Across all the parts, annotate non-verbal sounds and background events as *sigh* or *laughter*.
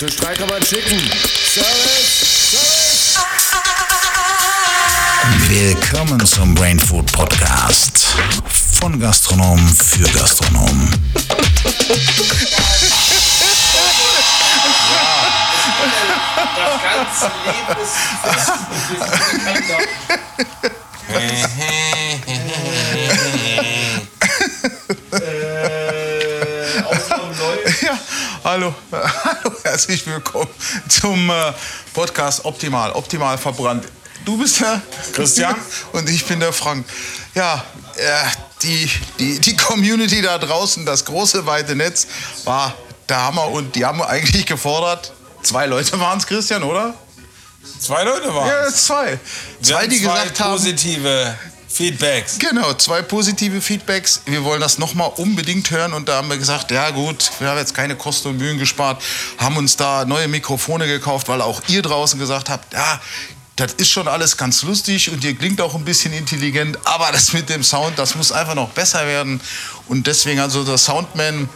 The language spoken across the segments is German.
Für Streik kann man schicken. Service! Service! Willkommen zum Brain Food Podcast. Von Gastronomen für Gastronomen. Das ganze Leben ist äh, Aufnahme läuft. Ja, hallo, *laughs* herzlich willkommen zum äh, Podcast Optimal, optimal verbrannt. Du bist der Christian. *laughs* und ich bin der Frank. Ja, äh, die, die, die Community da draußen, das große weite Netz, war der Hammer und die haben eigentlich gefordert. Zwei Leute waren es, Christian, oder? Zwei Leute waren Ja, es. zwei. Wir Zwei, haben die zwei gesagt haben. positive Feedbacks. Genau, zwei positive Feedbacks. Wir wollen das nochmal unbedingt hören und da haben wir gesagt, ja gut, wir haben jetzt keine Kosten und Mühen gespart, haben uns da neue Mikrofone gekauft, weil auch ihr draußen gesagt habt, ja, das ist schon alles ganz lustig und ihr klingt auch ein bisschen intelligent, aber das mit dem Sound, das muss einfach noch besser werden und deswegen also der Soundman,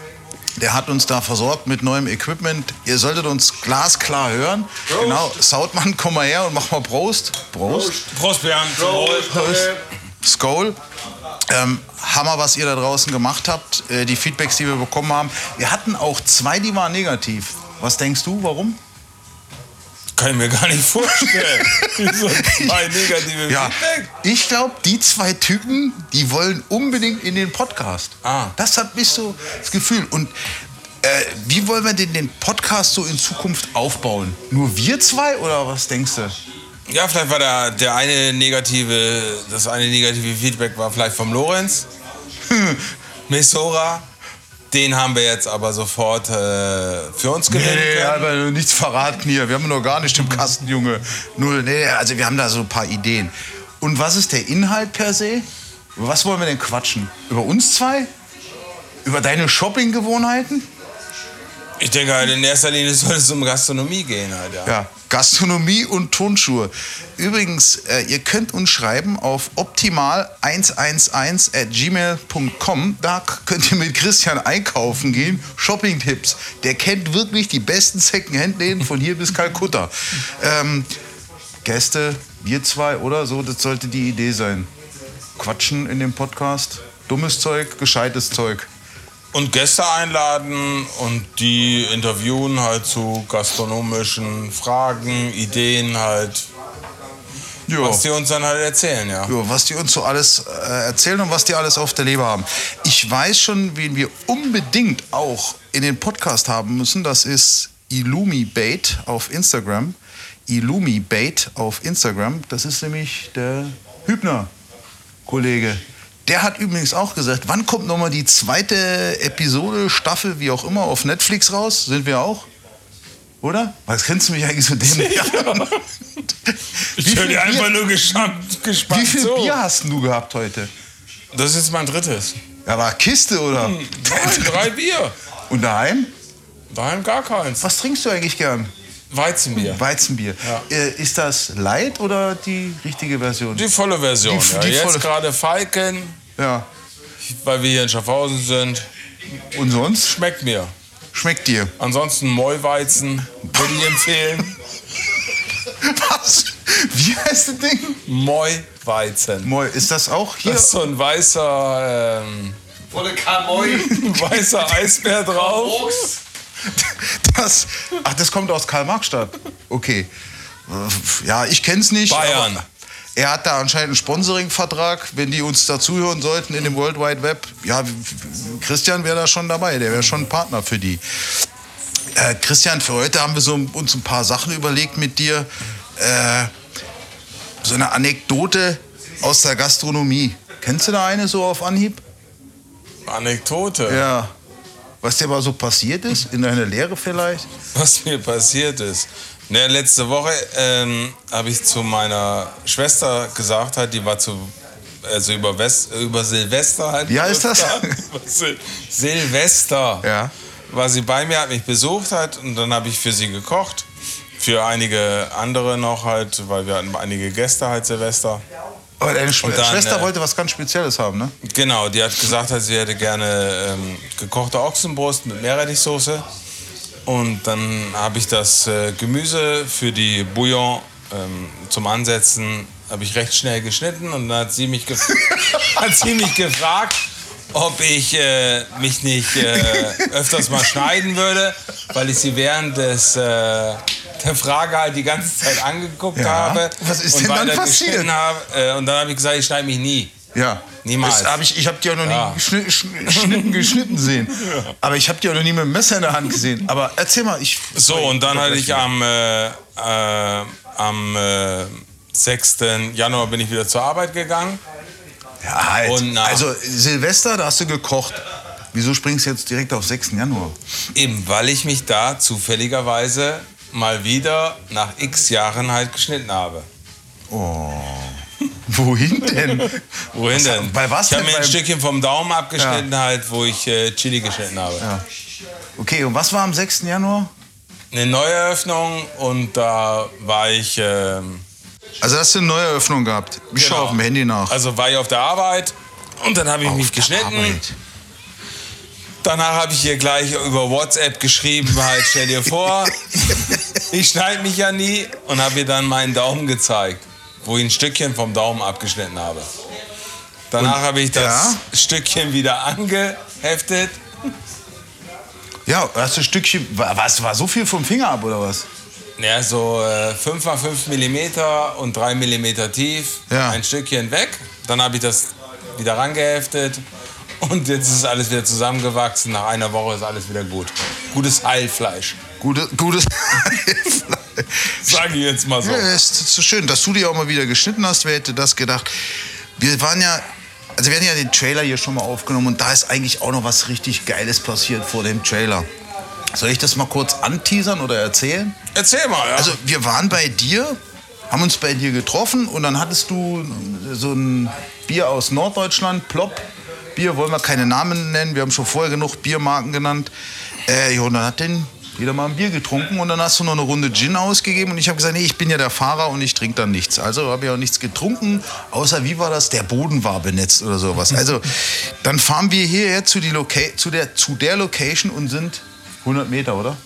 der hat uns da versorgt mit neuem Equipment. Ihr solltet uns glasklar hören. Genau, Soundmann, komm mal her und mach mal Prost. Prost. Prost, Bernd. Prost. Skoll. Ähm, Hammer, was ihr da draußen gemacht habt. Äh, die Feedbacks, die wir bekommen haben. Wir hatten auch zwei, die waren negativ. Was denkst du, warum? Kann ich mir gar nicht vorstellen. *laughs* Wieso zwei negative Ja, Feedback? ich glaube, die zwei Typen, die wollen unbedingt in den Podcast. Ah. Das hat mich so das Gefühl. Und äh, wie wollen wir denn den Podcast so in Zukunft aufbauen? Nur wir zwei oder was denkst du? Ja, vielleicht war der, der eine negative, das eine negative Feedback war vielleicht vom Lorenz. *laughs* Messora. Den haben wir jetzt aber sofort äh, für uns gewinnen Nee, können. aber nichts verraten hier. Wir haben noch gar nicht im Kasten, Junge. Null. Nee, also wir haben da so ein paar Ideen. Und was ist der Inhalt per se? Über was wollen wir denn quatschen? Über uns zwei? Über deine Shoppinggewohnheiten? Ich denke halt, in erster Linie soll es um Gastronomie gehen halt, ja. Ja, Gastronomie und Turnschuhe. Übrigens, äh, ihr könnt uns schreiben auf optimal111 at gmail.com. Da könnt ihr mit Christian einkaufen gehen. Shopping-Tipps. Der kennt wirklich die besten Second-Hand-Läden von hier bis Kalkutta. Ähm, Gäste, wir zwei oder so, das sollte die Idee sein. Quatschen in dem Podcast. Dummes Zeug, gescheites Zeug. Und Gäste einladen und die interviewen halt zu gastronomischen Fragen, Ideen halt, Ja. was die uns dann halt erzählen, ja. Ja, was die uns so alles äh, erzählen und was die alles auf der Leber haben. Ich weiß schon, wen wir unbedingt auch in den Podcast haben müssen. Das ist IllumiBait auf Instagram. IllumiBait auf Instagram. Das ist nämlich der Hübner-Kollege. Der hat übrigens auch gesagt, wann kommt nochmal die zweite Episode, Staffel, wie auch immer, auf Netflix raus? Sind wir auch? Oder? Was kennst du mich eigentlich so dämlich an? *laughs* Ich höre dir einfach nur gespannt, gespannt Wie viel so. Bier hast du gehabt heute? Das ist jetzt mein drittes. Ja, war Kiste oder? Nein, drei Bier. Und daheim? Daheim gar keins. Was trinkst du eigentlich gern? Weizenbier. Weizenbier. Ja. Äh, ist das Light oder die richtige Version? Die volle Version, Die- ja. die Jetzt gerade Falken, Ja. weil wir hier in Schaffhausen sind. Und sonst? Schmeckt mir. Schmeckt dir? Ansonsten Mollweizen würde ich empfehlen. *laughs* Was? Wie heißt das Ding? Mollweizen. Moi, ist das auch hier? Da ist so ein weißer, ähm, Volle Kamoi. *laughs* weißer Eisbär drauf. Das, ach, das kommt aus Karl-Marx-Stadt. Okay. Ja, ich kenn's nicht. Bayern. Er hat da anscheinend einen Sponsoring-Vertrag, wenn die uns dazuhören sollten in dem World Wide Web. Ja, Christian wäre da schon dabei, der wäre schon ein Partner für die. Äh, Christian, für heute haben wir so uns ein paar Sachen überlegt mit dir. Äh, so eine Anekdote aus der Gastronomie. Kennst du da eine so auf Anhieb? Anekdote. Ja. Was dir mal so passiert ist, in deiner Lehre vielleicht? was mir passiert ist. Ne, letzte Woche ähm, habe ich zu meiner Schwester gesagt, halt, die war zu, also über, West, über Silvester halt. Wie heißt das? *laughs* Sil Silvester. Ja. War sie bei mir, hat mich besucht halt und dann habe ich für sie gekocht. Für einige andere noch halt, weil wir hatten einige Gäste halt Silvester. Aber deine Und dann, Schwester äh, wollte was ganz Spezielles haben, ne? Genau, die hat gesagt, sie hätte gerne ähm, gekochte Ochsenbrust mit Meerrettichsoße. Und dann habe ich das äh, Gemüse für die Bouillon ähm, zum Ansetzen habe ich recht schnell geschnitten und dann hat sie mich, gef *laughs* hat sie mich gefragt, ob ich äh, mich nicht äh, öfters mal schneiden würde, weil ich sie während des, äh, der Frage halt die ganze Zeit angeguckt Ja. habe. Was ist und denn dann passiert? geschnitten Habe, äh, und dann habe ich gesagt, ich schneide mich nie. Ja. Niemals. Das hab ich ich habe die auch noch Ja. nie geschnitten, geschnitten, geschnitten sehen. *laughs* Aber ich habe die auch noch nie mit dem Messer in der Hand gesehen. Aber erzähl mal, ich. So, und dann hatte ich am, äh, äh, am äh, 6. Januar bin ich wieder zur Arbeit gegangen. Ja, halt. Und also Silvester, da hast du gekocht. Wieso springst du jetzt direkt auf 6. Januar? Eben, weil ich mich da zufälligerweise mal wieder nach x Jahren halt geschnitten habe. *laughs* Wohin denn? Wohin Was- denn? bei was Ich habe mir ein Stückchen vom Daumen abgeschnitten, halt, wo ich äh, Chili geschnitten habe. Okay, und was war am 6. Januar? Eine Neueröffnung und da war ich, ähm, Also hast du eine Neueröffnung gehabt. Ich Genau. schaue auf dem Handy nach. also war ich auf der Arbeit und dann habe ich mich Auf der geschnitten. Arbeit. Danach habe ich ihr gleich über WhatsApp geschrieben, halt, stell dir vor, *laughs* ich schneide mich ja nie und habe ihr dann meinen Daumen gezeigt, wo ich ein Stückchen vom Daumen abgeschnitten habe. Danach habe ich das Stückchen wieder angeheftet. Ja, hast du ein Stückchen. wa- Was war so viel vom Finger ab oder was? Ja, so äh, 5 x 5 mm und 3 mm tief, Ja. ein Stückchen weg. Dann habe ich das wieder rangeheftet und jetzt ist alles wieder zusammengewachsen. Nach einer Woche ist alles wieder gut. Gutes Heilfleisch, Gute, gutes. *laughs* sage ich jetzt mal so. Ja, es ist so schön, dass du die auch mal wieder geschnitten hast. Wer hätte das gedacht? Wir waren ja, also wir hatten ja den Trailer hier schon mal aufgenommen und da ist eigentlich auch noch was richtig Geiles passiert vor dem Trailer. Soll ich das mal kurz anteasern oder erzählen? Erzähl mal. Ja. Also wir waren bei dir, haben uns bei dir getroffen und dann hattest du so ein Bier aus Norddeutschland, Plop. Bier wollen wir keine Namen nennen, wir haben schon vorher genug Biermarken genannt. Äh, ja, und dann hat den jeder mal ein Bier getrunken und dann hast du noch eine Runde Gin ausgegeben und ich habe gesagt, nee, ich bin ja der Fahrer und ich trinke dann nichts. Also habe ich auch nichts getrunken, außer wie war das, der Boden war benetzt oder sowas. *laughs* Also dann fahren wir hierher zu, die Loca zu, der, zu der Location und sind 100 Meter, oder?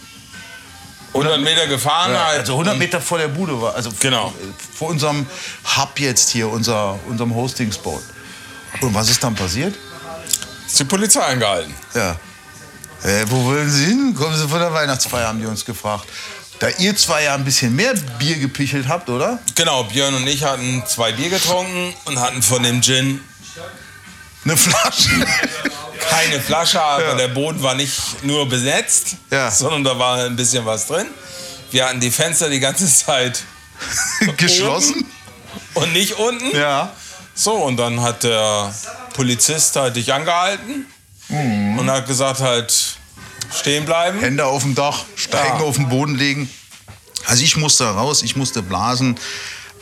100 Meter gefahren Ja, halt. also 100 und- Meter vor der Bude war, also Genau. vor, unserem Hub jetzt hier, unser, unserem Hosting-Spot. Und was ist dann passiert? Ist die Polizei angehalten. Ja. Äh, wo wollen Sie hin? Kommen Sie von der Weihnachtsfeier, haben die uns gefragt. Da ihr zwei ja ein bisschen mehr Bier gepichelt habt, oder? Genau, Björn und ich hatten zwei Bier getrunken und hatten von dem Gin Eine Flasche. keine Flasche, aber Ja. der Boden war nicht nur besetzt, Ja. sondern da war ein bisschen was drin. Wir hatten die Fenster die ganze Zeit *laughs* Geschlossen. und nicht unten. Ja. So, und dann hat der Polizist halt dich angehalten Mhm. und hat gesagt halt, stehen bleiben. Hände auf dem Dach, steigen Ja. auf den Boden legen. Also ich musste raus, ich musste blasen.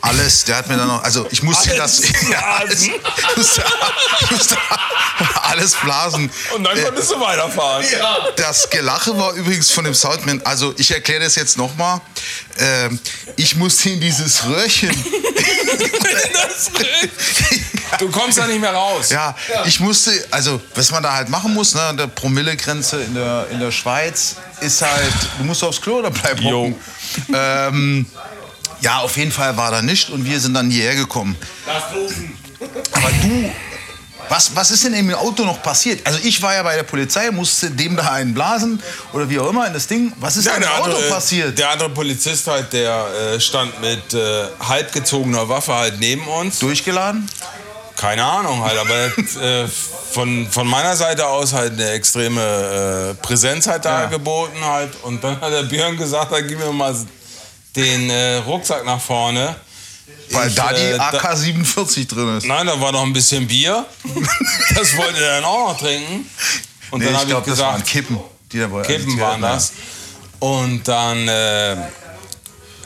Alles, der hat mir dann noch, also ich musste Alles das, *laughs* ja, alles, musste, ich musste alles blasen. Und dann konntest du weiterfahren. Das Gelache war übrigens von dem Soundman, also ich erkläre das jetzt nochmal. Ähm, ich musste in dieses Röhrchen. *laughs* Das du kommst da nicht mehr raus. Ja, ich musste, also was man da halt machen muss, ne, der Promillegrenze in der, in der Schweiz ist halt, du musst aufs Klo oder bleib hocken. Ähm, ja, auf jeden Fall war da nicht und wir sind dann hierher gekommen. Aber du, was, was ist denn im Auto noch passiert? Also ich war ja bei der Polizei, musste dem da einen blasen oder wie auch immer in das Ding. Was ist Ja, da im Auto andere, passiert? der andere Polizist halt, der äh, stand mit äh, halbgezogener Waffe halt neben uns. Durchgeladen? Keine Ahnung halt, aber er äh, von, von meiner Seite aus halt eine extreme äh, Präsenz halt da Ja. geboten halt. Und dann hat der Björn gesagt, dann gib mir mal den äh, Rucksack nach vorne. Weil Ich, da die äh, da- AK-47 drin ist. Nein, da war noch ein bisschen Bier. *laughs* Das wollte er dann auch noch trinken. Und Nee, dann ich habe ich glaube, das waren gesagt, Kippen. Die da Kippen waren das. Und dann äh,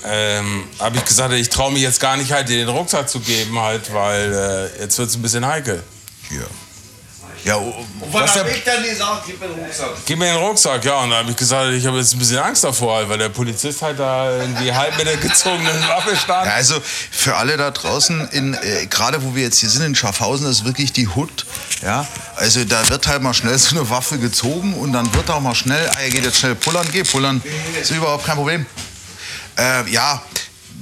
ähm, habe ich gesagt, ich traue mich jetzt gar nicht halt dir den Rucksack zu geben, halt, weil äh, jetzt wird es ein bisschen heikel. Hier. Ja, oh, Was Was hab der- ich dann gesagt? Gib mir den Rucksack. Gib mir den Rucksack, ja. Und dann habe ich gesagt, ich habe jetzt ein bisschen Angst davor, halt, weil der Polizist halt da irgendwie *laughs* halb mit der gezogenen Waffe stand. Ja, also für alle da draußen, in, äh, gerade wo wir jetzt hier sind in Schaffhausen, ist wirklich die Hut. Ja, also da wird halt mal schnell *laughs* so eine Waffe gezogen und dann wird auch mal schnell, ah, er geht jetzt schnell pullern, geh pullern, ist überhaupt kein Problem. Äh, ja,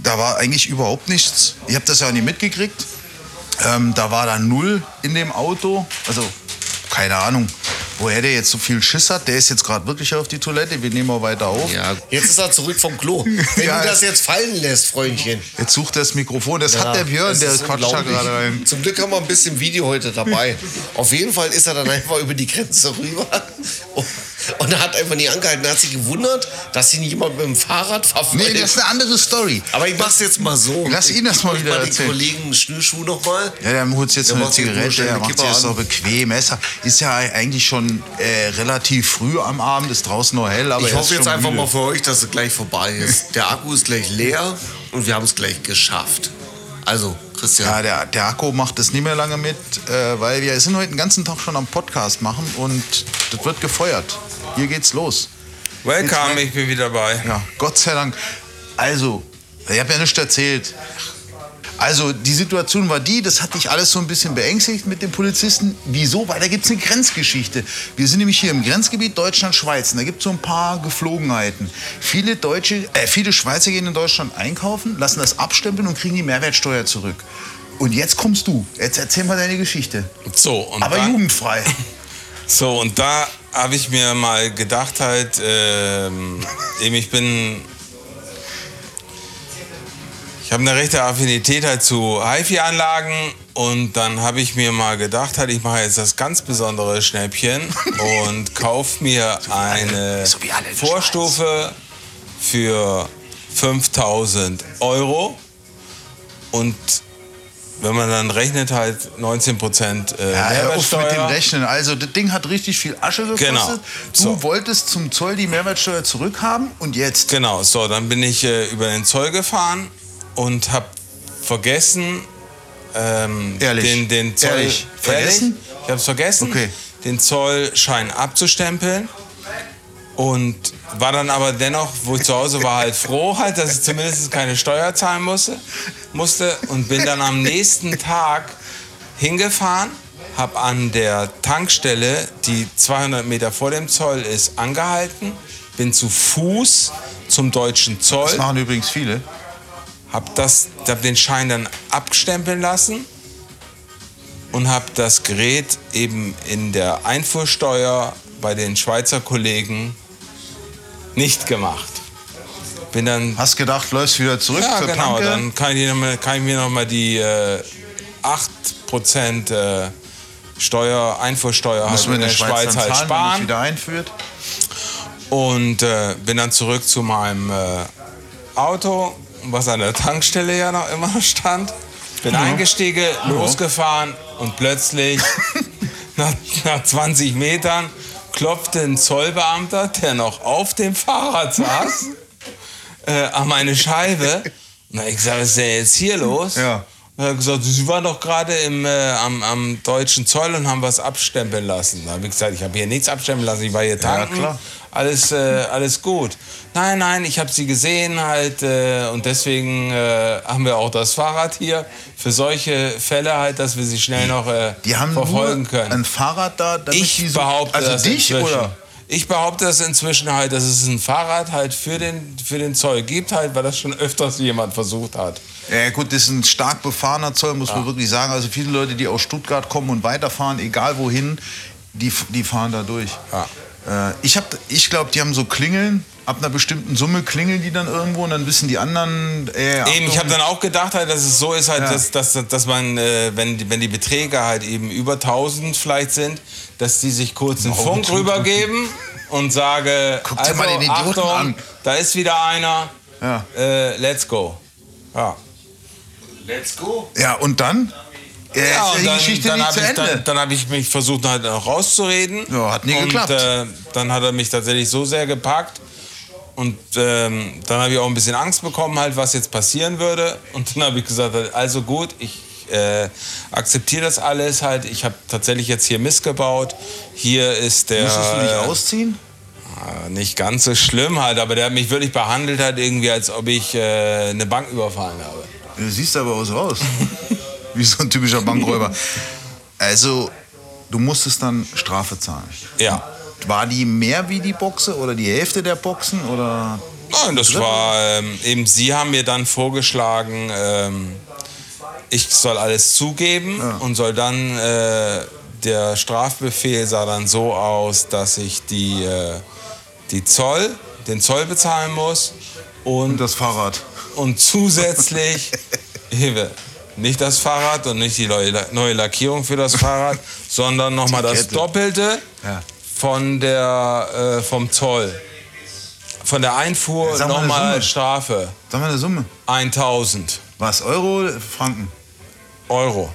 da war eigentlich überhaupt nichts. Ich habe das ja nicht mitgekriegt. Ähm, da war da null in dem Auto. Also, keine Ahnung, woher der jetzt so viel Schiss hat. Der ist jetzt gerade wirklich auf die Toilette. Wir nehmen mal weiter auf. Ja, jetzt ist er zurück vom Klo. Wenn *laughs* Ja, du das jetzt fallen lässt, Freundchen. Jetzt sucht er das Mikrofon. Das hat der Björn, der ist quatscht da gerade rein. Zum Glück haben wir ein bisschen Video heute dabei. Auf jeden Fall ist er dann einfach über die Grenze rüber und, er hat einfach nie angehalten. Er hat sich gewundert, dass ihn jemand mit dem Fahrrad verfolgt. Nee, das ist eine andere Story. Aber ich mach's jetzt mal so. Lass ihn das mal Ich wieder mal den erzählen. Kollegen Schnürschuh noch mal. Ja, der holt jetzt Der eine Zigarette, der macht sich das auch bequem. Er ja- ist ja eigentlich schon äh, relativ früh am Abend, ist draußen noch hell, aber Ich hoffe jetzt einfach müde. mal für euch, dass es gleich vorbei ist. Der Akku ist gleich leer und wir haben es gleich geschafft. Also, Christian. Ja, der, der Akku macht das nicht mehr lange mit, äh, weil wir sind heute den ganzen Tag schon am Podcast machen und das wird gefeuert. Hier geht's los. Welcome, ich bin wieder dabei. Ja, Gott sei Dank. Also, ich habe ja nichts erzählt. Also, die Situation war die, das hat dich alles so ein bisschen beängstigt mit den Polizisten. Wieso? Weil da gibt es eine Grenzgeschichte. Wir sind nämlich hier im Grenzgebiet Deutschland-Schweiz. und Da gibt es so ein paar Geflogenheiten. Viele, Deutsche, äh, viele Schweizer gehen in Deutschland einkaufen, lassen das abstempeln und kriegen die Mehrwertsteuer zurück. Und jetzt kommst du. Jetzt erzähl mal deine Geschichte. So, und Aber dann, jugendfrei. *laughs* So, und da habe ich mir mal gedacht halt, ähm, eben ich bin, ich habe eine rechte Affinität halt zu HiFi-Anlagen und dann habe ich mir mal gedacht halt, ich mache jetzt das ganz besondere Schnäppchen *laughs* und kaufe mir eine so Vorstufe für 5000 Euro und wenn man dann rechnet halt 19 Prozent äh, Ja, auf mit dem Mehrwertsteuer. Rechnen. Also, das Ding hat richtig viel Asche gekostet. Genau. Du So. wolltest zum Zoll die Mehrwertsteuer zurückhaben und jetzt? Genau, so, dann bin ich äh, über den Zoll gefahren und habe vergessen, ähm, Ehrlich? den, den Zoll. Ehrlich? Vergessen? Ehrlich? Ich habe es vergessen, Okay. den Zollschein abzustempeln. Und war dann aber dennoch, wo ich zu Hause war, halt froh, halt, dass ich zumindest keine Steuer zahlen musste, musste. Und bin dann am nächsten Tag hingefahren, habe an der Tankstelle, die 200 Meter vor dem Zoll ist, angehalten, bin zu Fuß zum deutschen Das Zoll, machen übrigens viele. Habe das, hab den Schein dann abstempeln lassen und habe das Gerät eben in der Einfuhrsteuer bei den Schweizer Kollegen nicht gemacht. Bin dann Hast gedacht, läufst wieder zurück ja, genau. Tanke? Dann kann ich, mal, kann ich mir noch mal die äh, 8% äh, Steuer, Einfuhrsteuer halt Muss man in der Schweiz, Schweiz halt zahlen, sparen. wieder einführt. Und äh, bin dann zurück zu meinem äh, Auto, was an der Tankstelle ja noch immer noch stand. Bin eingestiegen, losgefahren und plötzlich *laughs* nach, nach 20 Metern klopfte ein Zollbeamter, der noch auf dem Fahrrad saß, *laughs* äh, an meine Scheibe. Na, ich sage, was ist denn jetzt hier los? Ja. Und er hat gesagt, Sie waren doch gerade im, äh, am, am deutschen Zoll und haben was abstempeln lassen. Da habe ich gesagt, ich habe hier nichts abstempeln lassen, ich war hier tanken. klar. Alles, äh, alles gut. Nein, nein, ich habe sie gesehen halt äh, und deswegen äh, haben wir auch das Fahrrad hier für solche Fälle halt, dass wir sie schnell noch äh, verfolgen können. ein Fahrrad da, damit Ich die so, behaupte also das dich inzwischen. oder? Ich behaupte das inzwischen halt, dass es ein Fahrrad halt für den, für den Zoll gibt halt, weil das schon öfters jemand versucht hat. Ja gut, das ist ein stark befahrener Zoll, muss man wirklich sagen. Also viele Leute, die aus Stuttgart kommen und weiterfahren, egal wohin, die, die fahren da durch. Äh, ich hab, ich glaube, die haben so Klingeln. Ab einer bestimmten Summe klingeln die dann irgendwo und dann wissen die anderen. Äh, Eben, ich habe dann auch gedacht, halt, dass es so ist, halt, Ja. dass, dass, dass man, äh, wenn, die- wenn die Beträge halt eben über 1000 vielleicht sind, dass die sich kurz einen Funk tut- rübergeben und sage, Guck dir also, mal den Idioten Achtung, an. da ist wieder einer, Ja. äh, let's go. Ja. Let's go. Ja, und dann? Ja, ist und dann, Geschichte dann habe ich, dann, dann hab ich mich versucht, halt noch rauszureden. Ja, hat nie und, geklappt. Äh, dann hat er mich tatsächlich so sehr gepackt. Und ähm, dann habe ich auch ein bisschen Angst bekommen, halt, was jetzt passieren würde. Und dann habe ich gesagt, halt, also gut, ich äh, akzeptiere das alles halt. Ich habe tatsächlich jetzt hier Mist gebaut. Hier ist der. Musstest du dich ausziehen? Ah, Nicht ganz so schlimm halt, aber der hat mich wirklich behandelt hat, irgendwie, als ob ich äh, eine Bank überfallen habe. Du siehst aber aus. *laughs* Wie so ein typischer Bankräuber. Also, du musstest dann Strafe zahlen. Ja. War die mehr wie die Boxe oder die Hälfte der Boxen? Oder? Nein, das war ähm, eben, Sie haben mir dann vorgeschlagen, ähm, ich soll alles zugeben und soll dann, äh, der Strafbefehl sah dann so aus, dass ich die, äh, die Zoll, den Zoll bezahlen muss Und und, das Fahrrad. und zusätzlich *laughs* Hilfe, nicht das Fahrrad und nicht die neue, Lackierung für das Fahrrad, *laughs* sondern nochmal das. Doppelte Ja. von der, äh, vom Zoll. Von der Einfuhr eine nochmal Strafe. Sag mal eine Summe. 1000 Was? Euro, Franken? Euro.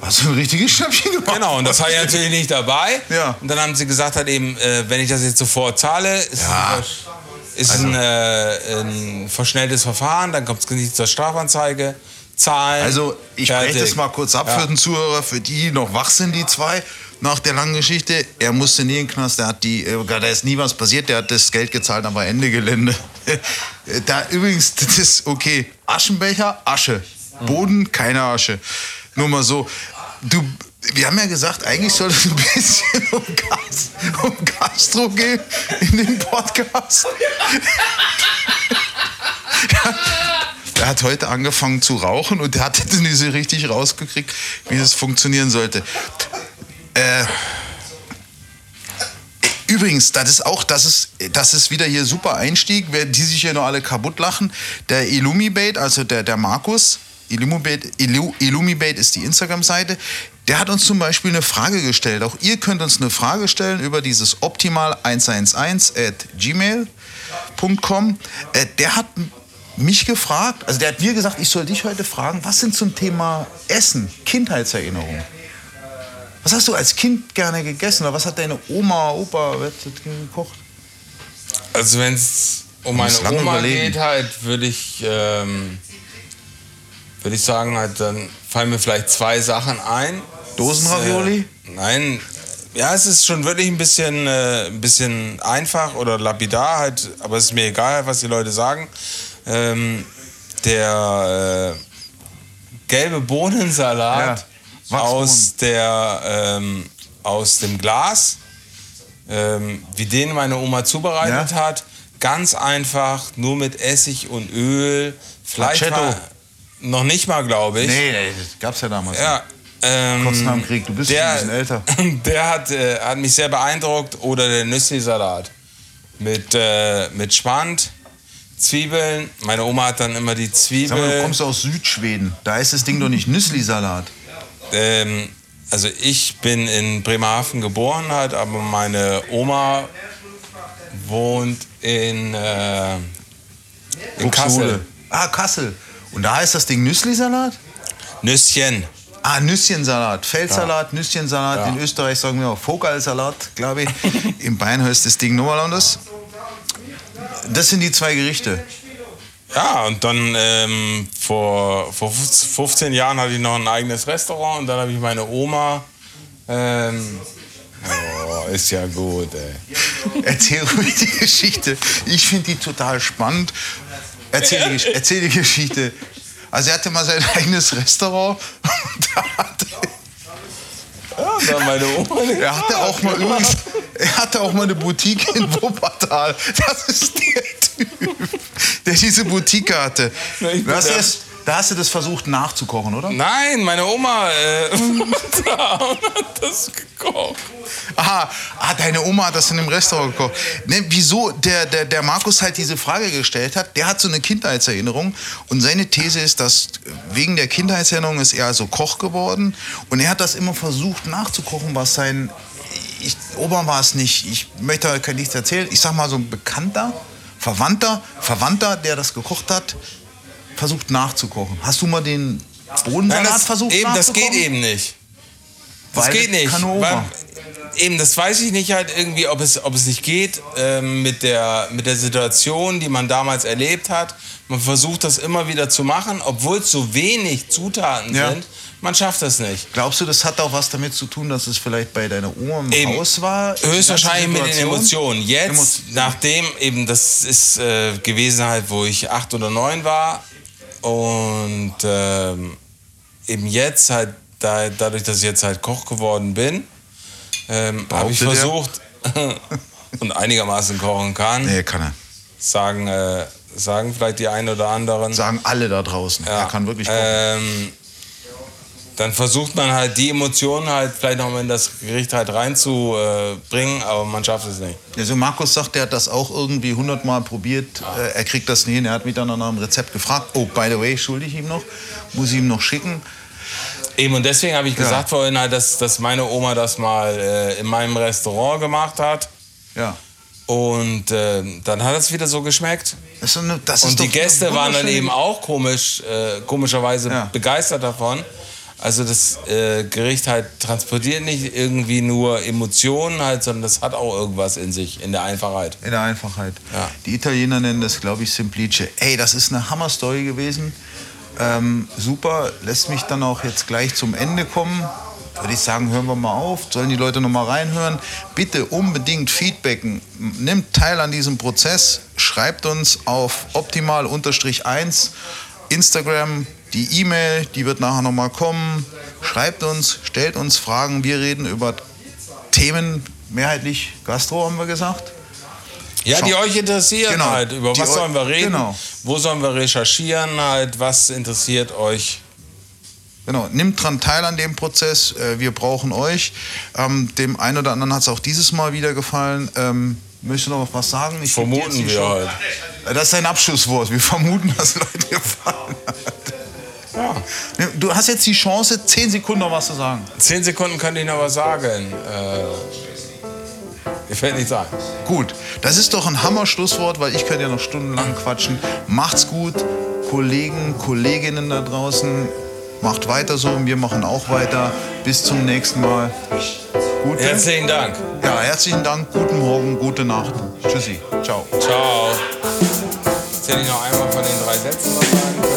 Hast du ein richtiges Schnäppchen gemacht? Genau, und das habe ich natürlich nicht dabei. Ja. Und dann haben sie gesagt, halt eben, äh, wenn ich das jetzt sofort zahle, ist, Ja. es, ist Also- ein, äh, ein verschnelltes Verfahren, dann kommt es nicht zur Strafanzeige. Zahlen. Also, ich spreche fertig. das mal kurz ab Ja. für den Zuhörer, für die noch wach sind, die zwei. Nach der langen Geschichte, er musste nie in den Knast, der hat die, äh, da ist nie was passiert, der hat das Geld gezahlt, aber Ende Gelände. *laughs* da übrigens, das ist okay. Aschenbecher, Asche. Boden, keine Asche. Nur mal so. Du, wir haben ja gesagt, eigentlich soll es ein bisschen *laughs* um, Gas, um Gastro gehen in dem Podcast. *laughs* Er hat heute angefangen zu rauchen und er hat jetzt nicht so richtig rausgekriegt, wie das funktionieren sollte. Äh, übrigens, das ist auch, das ist, das ist wieder hier super Einstieg, wer die sich hier noch alle kaputt lachen. Der Illumibate, also der, der Markus, Illumibate, Illu, Illumibate ist die Instagram-Seite, der hat uns zum Beispiel eine Frage gestellt. Auch ihr könnt uns eine Frage stellen über dieses optimal111 at gmail.com. Äh, der hat mich gefragt, also der hat mir gesagt, ich soll dich heute fragen, was sind zum Thema Essen, Kindheitserinnerungen? Was hast du als Kind gerne gegessen oder was hat deine Oma, Opa gekocht? Also wenn es um meine Oma überlegen. geht, halt, würde ich, ähm, würde ich sagen, halt, dann fallen mir vielleicht zwei Sachen ein. Dosenravioli? Äh, nein, ja, es ist schon wirklich ein bisschen, äh, ein bisschen einfach oder lapidar halt, aber es ist mir egal, was die Leute sagen. Ähm, der äh, gelbe Bohnensalat Ja, aus der ähm, aus dem Glas, ähm, wie den meine Oma zubereitet Ja. hat, ganz einfach, nur mit Essig und Öl. Vielleicht noch nicht mal, glaube ich. Nee, das gab's ja damals. Ja. Ähm, Kurz nach dem Krieg, du bist schon ein bisschen älter. *laughs* Der hat, äh, hat mich sehr beeindruckt. Oder der Nüssli-Salat. Mit, äh, mit Spand, Zwiebeln. Meine Oma hat dann immer die Sag mal, du Zwiebeln. kommst aus Südschweden. Da ist das Ding doch nicht Nüssli-Salat. Ähm, also ich bin in Bremerhaven geboren, halt, aber meine Oma wohnt in, äh, in Kassel. Ah, Kassel. Und da heißt das Ding Nüssli-Salat? Nüsschen. Ah, Nüsschensalat. Feldsalat, Nüsschensalat. Ja. In Österreich sagen wir auch Vogelsalat, glaube ich. *laughs* In Bayern heißt das Ding nochmal anders. Das sind die zwei Gerichte. Ja, und dann ähm, vor, vor 15 Jahren hatte ich noch ein eigenes Restaurant und dann habe ich meine Oma. Ähm, oh, ist ja gut, ey. Erzähl ruhig die Geschichte. Ich finde die total spannend. Erzähl die, erzähl die Geschichte. Also er hatte mal sein eigenes Restaurant. *laughs* Und da dann meine Oma. er hatte auch mal übrigens, er hatte auch mal eine Boutique in Wuppertal. Das ist der Typ, der diese Boutique hatte. Na, ich bin Da da hast du das versucht nachzukochen, oder? Nein, meine Oma äh, *laughs* hat das gekocht. Aha, ah, deine Oma hat das in dem Restaurant gekocht. Ne, wieso der, der, der Markus halt diese Frage gestellt hat, der hat so eine Kindheitserinnerung und seine These ist, dass wegen der Kindheitserinnerung ist er also Koch geworden und er hat das immer versucht nachzukochen, was sein, ich, Oma war es nicht, ich möchte da kein nichts erzählen, ich sag mal so ein Bekannter, Verwandter, Verwandter, der das gekocht hat, versucht nachzukochen. Hast du mal den Bodensalat Nein, das, versucht eben, das nachzukochen? geht eben nicht. Das Weil geht nicht. Weil, eben, das weiß ich nicht halt irgendwie, ob es, ob es nicht geht ähm, mit, der, mit der Situation, die man damals erlebt hat. Man versucht das immer wieder zu machen, obwohl es so wenig Zutaten Ja. sind. Man schafft das nicht. Glaubst du, das hat auch was damit zu tun, dass es vielleicht bei deiner Oma im Eben. Haus war? Höchstwahrscheinlich mit den? Emotionen. Jetzt, Emotionen. nachdem eben, das ist äh, gewesen halt, wo ich acht oder neun war und ähm, eben jetzt halt, da, dadurch, dass ich jetzt halt Koch geworden bin, ähm, habe ich er? versucht *laughs* und einigermaßen kochen kann, Nee, kann er. sagen, äh, sagen vielleicht die einen oder anderen. Sagen alle da draußen. Er kann wirklich kochen. Ähm, dann versucht man halt die Emotionen halt vielleicht noch mal in das Gericht halt reinzubringen, aber man schafft es nicht. Also Markus sagt, er hat das auch irgendwie hundertmal probiert. Äh, Er kriegt das nicht hin. Er hat mich dann nach einem Rezept gefragt. Oh, by the way, schulde ich ihm noch. Muss ich ihm noch schicken. Eben, und deswegen habe ich gesagt vorhin halt, dass, dass meine Oma das mal äh, in meinem Restaurant gemacht hat. Ja. Und äh, dann hat es wieder so geschmeckt. Das ist, eine, das ist Und die Gäste waren dann eben auch komisch, äh, komischerweise Ja. begeistert davon. Also das äh, Gericht halt transportiert nicht irgendwie nur Emotionen halt, sondern das hat auch irgendwas in sich, in der Einfachheit. In der Einfachheit. Ja. Die Italiener nennen das, glaube ich, Simplice. Ey, das ist eine Hammer-Story gewesen. Ähm, super, lässt mich dann auch jetzt gleich zum Ende kommen. Würde ich sagen, hören wir mal auf. Sollen die Leute noch mal reinhören? Bitte unbedingt feedbacken. Nimmt teil an diesem Prozess. Schreibt uns auf optimal-1 Instagram. Die E-Mail, die wird nachher noch mal kommen. Schreibt uns, stellt uns Fragen. Wir reden über Themen, mehrheitlich Gastro, haben wir gesagt. Ja, die euch interessieren Genau. halt. Über Die was sollen wir reden? genau. Wo sollen wir recherchieren halt? Was interessiert euch? Genau, nimmt dran teil an dem Prozess. Äh, Wir brauchen euch. Ähm, dem einen oder anderen hat es auch dieses Mal wieder gefallen. Ähm, möchtest du noch was sagen? Ich Vermuten wir halt. Äh, Das ist ein Abschlusswort. Wir vermuten, dass Leute *laughs* gefallen hat. Ja. Du hast jetzt die Chance, 10 Sekunden noch was zu sagen. Zehn Sekunden könnte ich noch was sagen. Äh, mir fällt nichts ein. Gut, das ist doch ein Hammer-Schlusswort, weil ich könnte ja noch stundenlang quatschen. Macht's gut, Kollegen, Kolleginnen da draußen. Macht weiter so und wir machen auch weiter. Bis zum nächsten Mal. Gute. Herzlichen Dank. Ja, herzlichen Dank, guten Morgen, gute Nacht. Tschüssi, ciao. Ciao. Jetzt hätte ich noch einmal von den drei Sätzen was sagen.